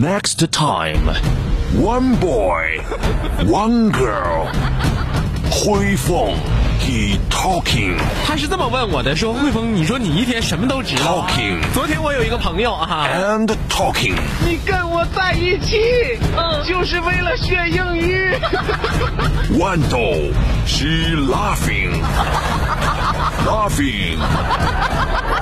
Next time, one boy, one girl. 灰凤，he talking。他是这么问我的，说汇丰，你说你一天什么都知道、啊。Talking 昨天我有一个朋友啊，and talking。你跟我在一起，嗯，就是为了学英语。豌豆，she laughing, laughing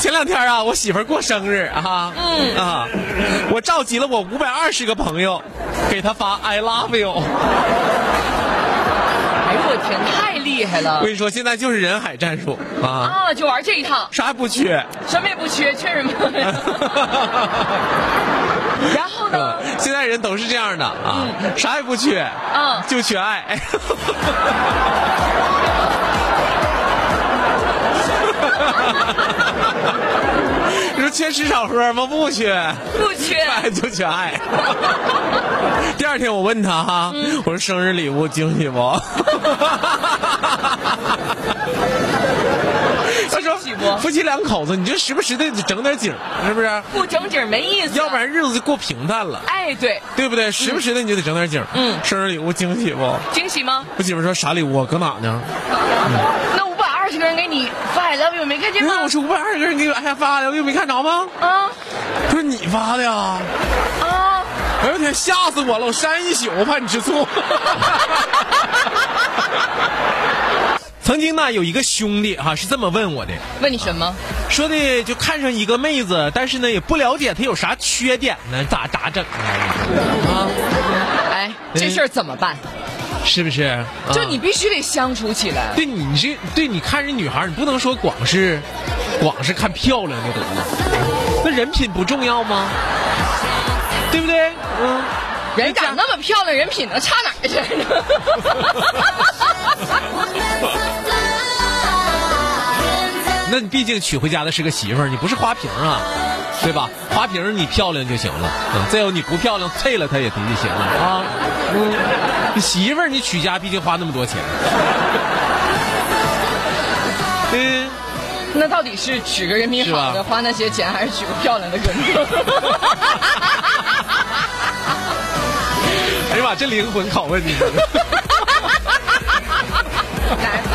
前两天啊，我媳妇儿过生日啊，嗯啊，我召集了我五百二十个朋友，给她发 I love you。哎呦我天，太厉害了我跟！你说，现在就是人海战术啊，啊，就玩这一套，啥也不缺。什么也不缺，缺什么？然后呢？嗯，现在人都是这样的啊，啥也不缺，嗯就缺爱。你说缺吃少喝吗？不缺，不缺。爱就缺爱。第二天我问他哈，我说生日礼物惊喜不？他说惊喜不夫妻两口子，你就时不时的整点景，是不是？不整景没意思。要不然日子就过平淡了。哎，对，对不对？时不时的你就得整点景。嗯生日礼物惊喜不？惊喜吗？我媳妇说啥礼物啊？搁哪呢？那人给你发 I love you，没看见吗因为我？是五百二十个人给我哎发的，我又没看着吗？啊不是你发的呀？啊！哎呦天，吓死我了！我删一宿，我怕你吃醋。曾经呢，有一个兄弟哈、是这么问我的，问你什么？说的就看上一个妹子，但是呢也不了解她有啥缺点呢，咋咋整啊？哎，这事儿怎么办？是不是？啊就你必须得相处起来。对你这对你看人女孩，你不能说光是光是看漂亮就得了，那人品不重要吗？对不对？嗯，人长那么漂亮，人品能差哪儿去呢？那你毕竟娶回家的是个媳妇儿，你不是花瓶啊，对吧？花瓶你漂亮就行了，嗯，再有你不漂亮，啐了她也行就行了啊。嗯，你媳妇儿你娶家毕竟花那么多钱，嗯。那到底是娶个人品好的花那些钱，还是娶个漂亮的哥呢？哎呀妈，这灵魂拷问你，来吧，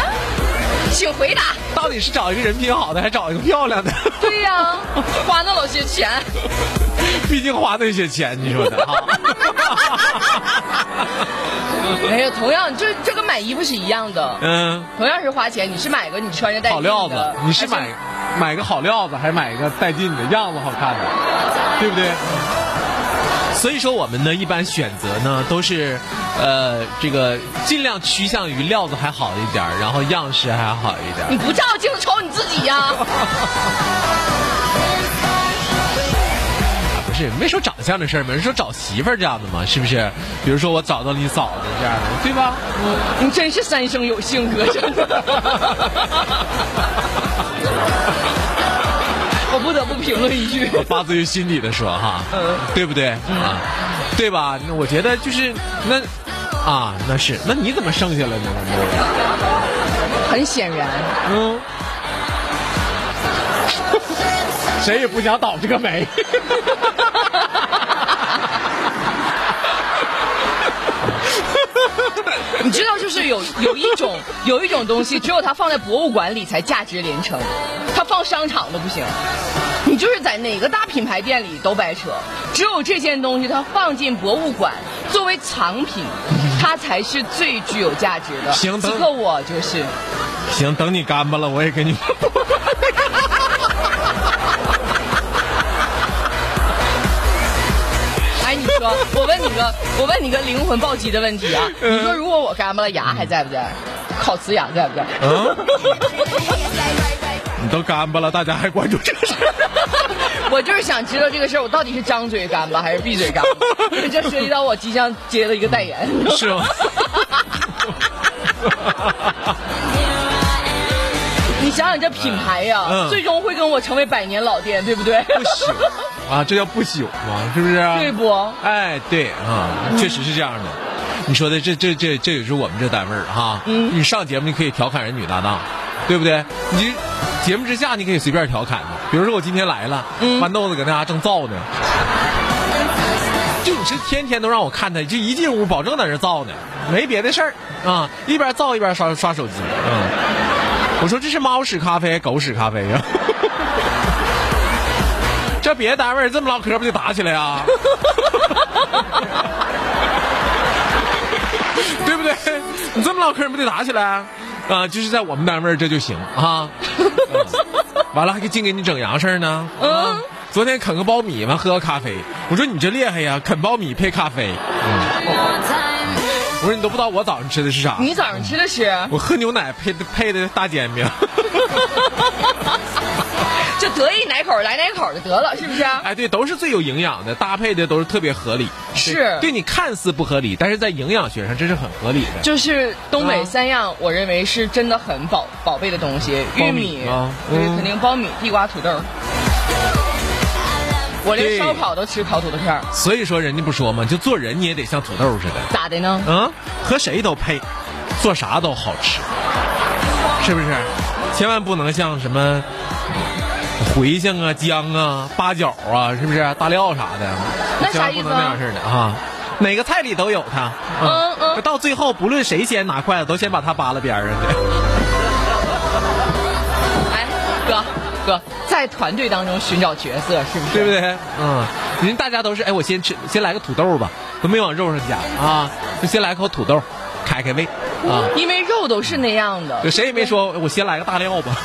请回答。到底是找一个人品好的，还找一个漂亮的？对呀、花那老些钱，毕竟花那些钱，你说的哈。没有，同样这这跟买衣服是一样的，嗯，同样是花钱，你是买个你穿着带劲好料子，你是买买个好料子，还是买一个带劲的样子好看的，对不对？所以说，我们呢一般选择呢都是，呃，这个尽量趋向于料子还好一点，然后样式还好一点。你不照镜子瞅你自己呀、不是没说长相的事儿嘛，人说找媳妇儿这样的嘛，是不是？比如说我找到你嫂子这样的，对吧？你真是三生有幸，哥，真的。我不得不评论一句，发自于心底的说哈，对不对啊？对吧？那我觉得就是那啊，那是那你怎么剩下了呢？很显然，嗯，谁也不想倒这个霉。你知道，就是有有一种有一种东西，只有它放在博物馆里才价值连城，商场都不行。你就是在哪个大品牌店里都白扯，只有这件东西它放进博物馆作为藏品，它才是最具有价值的。行等此刻我就是。行，等你干巴了，我也给你。哎，你说，我问你个，我问你个灵魂暴击的问题啊！你说，如果我干巴了，牙还在不在？烤瓷牙在不在？嗯，你都干巴了，大家还关注这个事儿？我就是想知道这个事儿，我到底是张嘴干巴还是闭嘴干巴？这涉及到我即将接的一个代言。是吗？你想想这品牌呀，嗯最终会跟我成为百年老店，对不对？不朽啊，这叫不朽嘛，是不是？对不？哎，对啊，确实是这样的。你说的这这这这也是我们这单位儿哈。嗯，你上节目你可以调侃人女搭档，对不对？你节目之下你可以随便调侃的，比如说我今天来了，豌豆子搁那嘎正造呢，就你是天天都让我看他，就一进屋保证在这造呢，没别的事儿啊，一边造一边刷刷手机。嗯，我说这是猫屎咖啡，狗屎咖啡呀、这别的单位这么唠嗑不就打起来呀？对不对？你这么唠嗑不得打起来啊？啊，就是在我们单位这就行啊。嗯 完了还给净给你整洋事儿呢。嗯。昨天啃个苞米，完喝个咖啡。我说你这厉害呀，啃苞米配咖啡。嗯。我说你都不知道我早上吃的是啥？你早上吃的是？我喝牛奶配的配的大煎饼。就得意哪口来哪口就得了，是不是？哎，对，都是最有营养的，搭配的都是特别合理。是对对你看似不合理，但是在营养学上这是很合理的。就是东北啊三样，我认为是真的很宝宝贝的东西，玉米肯定苞米、地瓜、土豆。我连烧烤都吃烤土豆片儿，所以说人家不说嘛，就做人你也得像土豆似的，咋的呢？嗯，和谁都配，做啥都好吃，是不是？千万不能像什么茴香啊、姜啊、八角啊，是不是？大料啥的，那啥意思啊不能那样式的啊。每个菜里都有它，嗯嗯到最后不论谁先拿筷子，都先把它扒拉边上去。哎，哥哥，在团队当中寻找角色，是不是？对不？对？嗯，人大家都是，哎，我先吃，先来个土豆吧，都没往肉上加啊，就先来口土豆，开开胃啊。因为肉都是那样的。谁也没说我先来个大料吧，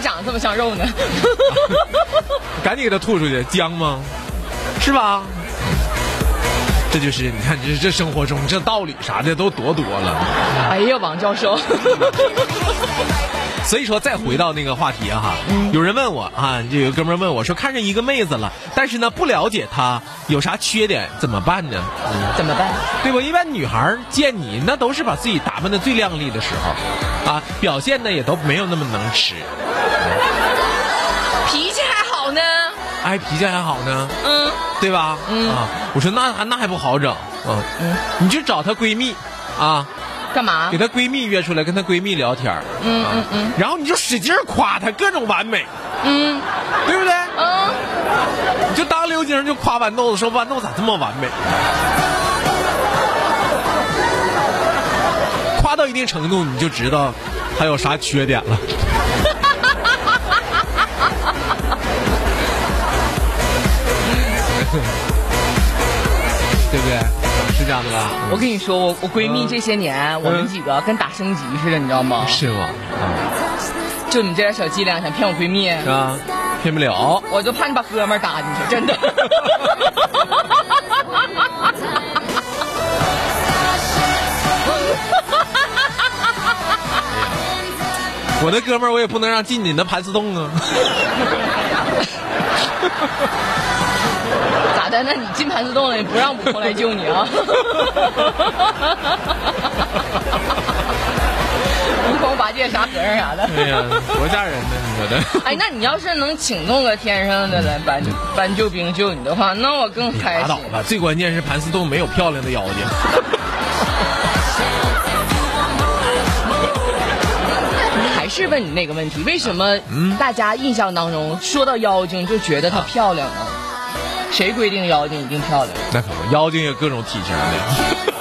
长得这么像肉呢。赶紧给他吐出去，姜吗？是吧？这就是你看，这这生活中这道理啥的都多多了。哎呀，王教授，所以说，再回到那个话题啊哈，有人问我啊，就有个哥们问我说，看上一个妹子了，但是呢不了解她有啥缺点，怎么办呢？怎么办？对吧？一般女孩见你那都是把自己打扮的最靓丽的时候，啊，表现的也都没有那么能吃，脾气还好呢。哎，脾气还好呢，嗯，对吧？嗯啊，我说那还那还不好整啊，你就找她闺蜜啊，干嘛给？她闺蜜约出来跟她闺蜜聊天儿嗯啊嗯嗯然后你就使劲夸她各种完美，嗯对不对？嗯，你就当刘晶就夸豌豆子，说豌豆咋这么完美？夸到一定程度，你就知道她有啥缺点了。对不对？是这样的吧？我跟你说，我我闺蜜这些年，我们几个跟打升级似的，你知道吗？是吗？就你这点小伎俩，想骗我闺蜜，是啊，骗不了。我就怕你把哥们儿搭进去，真的。我的哥们儿，我也不能让进你的盘丝洞啊。咋的？那你进盘丝洞了，你不让悟空来救你啊？悟空八戒沙和尚啥的。哎呀，多吓人呢！你说的。哎，那你要是能请动个天上的来搬搬救兵救你的话，那我更开心拉倒。吧，最关键是盘丝洞没有漂亮的妖精。还是问你那个问题，为什么大家印象当中说到妖精就觉得她漂亮呢？谁规定妖精一定漂亮？那可不，妖精有各种体型的。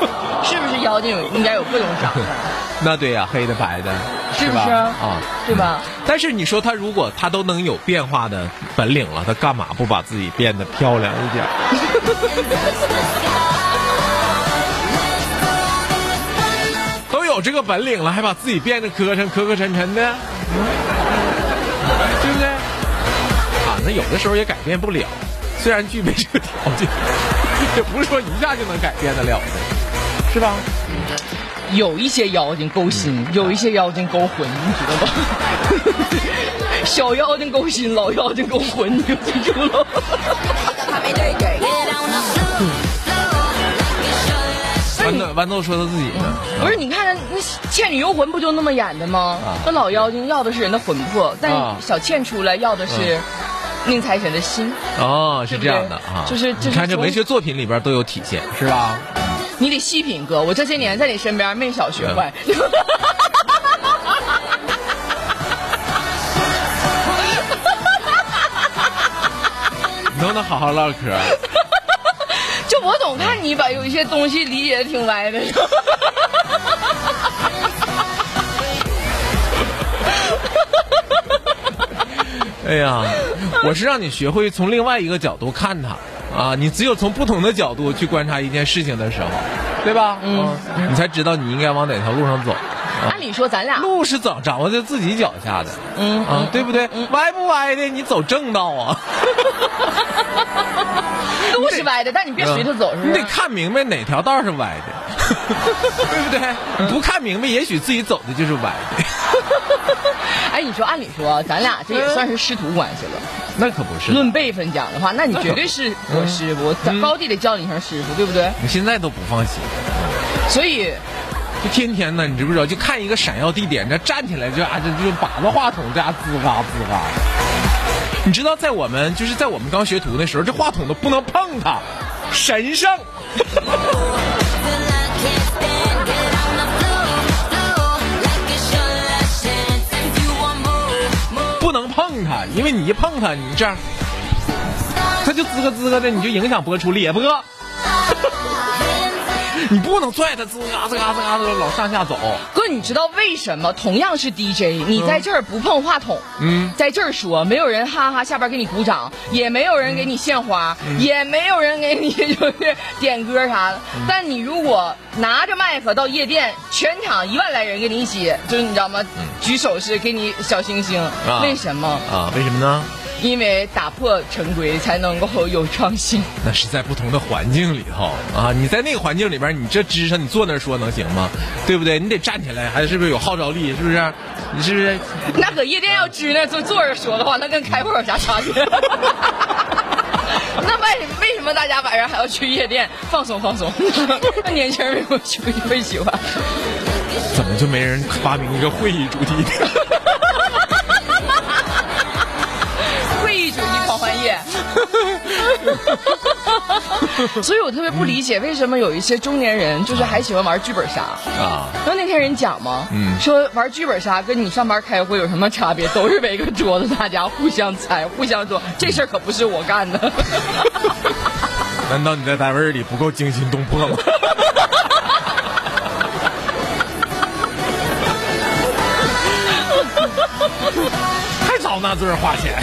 是不是妖精有应该有各种长相，那对呀、黑的白的，是不是啊，对吧？但是你说他如果他都能有变化的本领了，他干嘛不把自己变得漂亮一点？都有这个本领了，还把自己变得磕碜、磕磕碜碜的，对不对？啊，那有的时候也改变不了，虽然具备这个条件，也不是说一下就能改变得了的，是吧？有一些妖精勾心，有一些妖精勾魂，你知道吧？小妖精勾心，老妖精勾魂，你就记住了。豌豆豌豆说他自己呢，不是，你看那《倩女幽魂》不就那么演的吗？那老妖精要的是人的魂魄，但啊小倩出来要的是 宁财神的心。哦，是这样的啊，就是就是你看这从文学作品里边都有体现，是吧？你得细品哥，我这些年在你身边没少学坏。你能不能好好唠嗑？就我总看你把有一些东西理解的挺歪的。哎呀，我是让你学会从另外一个角度看它啊！你只有从不同的角度去观察一件事情的时候，对吧？嗯，你才知道你应该往哪条路上走。按理说咱俩路是掌掌握在自己脚下的，嗯啊，对不对？歪不歪的，你走正道啊！路是歪的，但你别随他走，是你得？看明白哪条道是歪的，对不对？你不看明白，也许自己走的就是歪的。哎，你说按理说咱俩这也算是师徒关系了。那可不是，论辈分讲的话，那你绝对是我师傅，嗯高低得叫你一声师傅，对不对？你现在都不放心。所以就天天呢，你知不知道？就看一个闪耀地点，这站起来就啊，这就把着话筒，这样滋嘎滋嘎。你知道，在我们就是在我们刚学徒的时候，这话筒都不能碰它，神圣。因为你一碰它，你这样，它就滋咯滋咯的，你就影响播出裂播。你不能拽他吱嘎吱嘎吱嘎的老上下走。哥，你知道为什么同样是 DJ，你在这儿不碰话筒，嗯在这儿说，没有人哈哈下边给你鼓掌，也没有人给你献花，也没有人给你 就是点歌啥的。但你如果拿着麦克到夜店，全场一万来人跟你一起，就是你知道吗？举手势给你小星星，啊为什么？啊？为什么呢？因为打破陈规才能够有创新。那是在不同的环境里头啊！你在那个环境里边，你这支上，你坐那儿说能行吗？对不对？你得站起来，还是不是有号召力？是不是？你是不是？那搁夜店要支那坐坐着说的话，那跟开会有啥差别？那为为什么大家晚上还要去夜店放松放松？那年轻人为什么喜会喜欢？怎么就没人发明一个会议主题？所以我特别不理解，为什么有一些中年人就是还喜欢玩剧本杀。啊？然后那天人讲嘛，嗯说玩剧本杀跟你上班开会有什么差别？都是围个桌子，大家互相猜，互相说这事儿可不是我干的。难道你在单位里不够惊心动魄吗？还找那字儿花钱？